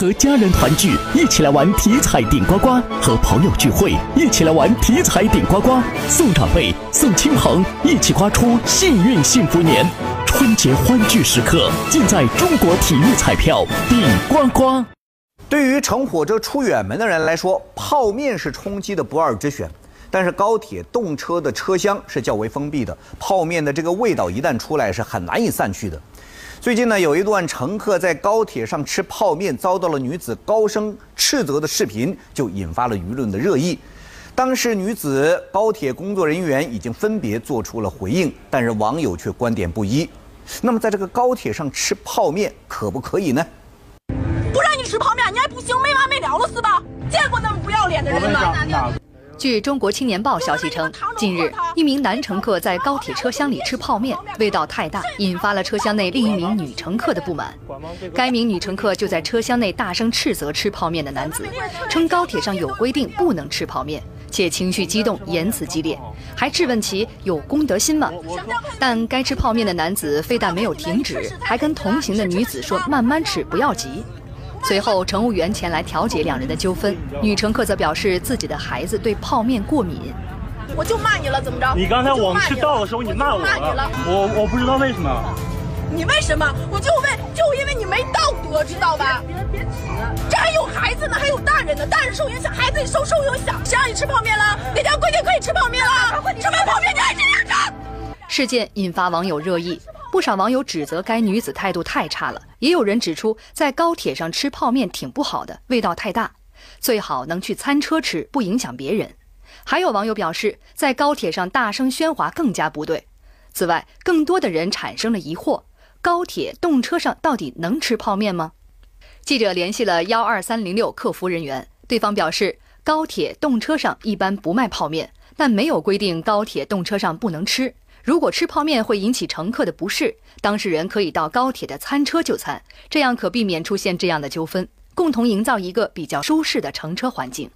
和家人团聚，一起来玩体彩顶呱呱；和朋友聚会，一起来玩体彩顶呱呱。送长辈，送亲朋，一起刮出幸运幸福年。春节欢聚时刻，尽在中国体育彩票顶呱呱。对于乘火车出远门的人来说，泡面是充饥的不二之选。但是高铁动车的车厢是较为封闭的，泡面的这个味道一旦出来是很难以散去的。最近呢，有一段乘客在高铁上吃泡面，遭到了女子高声斥责的视频，就引发了舆论的热议。当时女子、高铁工作人员已经分别做出了回应，但是网友却观点不一。那么，在这个高铁上吃泡面可不可以呢？不让你吃泡面，你还不行，没完没了了是吧？见过那么不要脸的人吗？据中国青年报消息称，近日一名男乘客在高铁车厢里吃泡面，味道太大，引发了车厢内另一名女乘客的不满。该名女乘客就在车厢内大声斥责吃泡面的男子，称高铁上有规定不能吃泡面，且情绪激动，言辞激烈，还质问其有公德心吗？但该吃泡面的男子非但没有停止，还跟同行的女子说：“慢慢吃，不要急。”随后，乘务员前来调解两人的纠纷。女乘客则表示自己的孩子对泡面过敏。我就骂你了，怎么着？你刚才我们吃到的时候，你骂我了。我我不知道为什么。你为什么？我就问，就因为你没道德，知道吧？别别指。这还有孩子呢，还有大人呢，大人受影响，孩子也受受影响。谁让你吃泡面了？哪家规定可以吃泡面了？吃完泡面你还这样吃？事件引发网友热议。不少网友指责该女子态度太差了，也有人指出在高铁上吃泡面挺不好的，味道太大，最好能去餐车吃，不影响别人。还有网友表示，在高铁上大声喧哗更加不对。此外，更多的人产生了疑惑：高铁动车上到底能吃泡面吗？记者联系了幺二三零六客服人员，对方表示，高铁动车上一般不卖泡面，但没有规定高铁动车上不能吃。如果吃泡面会引起乘客的不适，当事人可以到高铁的餐车就餐，这样可避免出现这样的纠纷，共同营造一个比较舒适的乘车环境。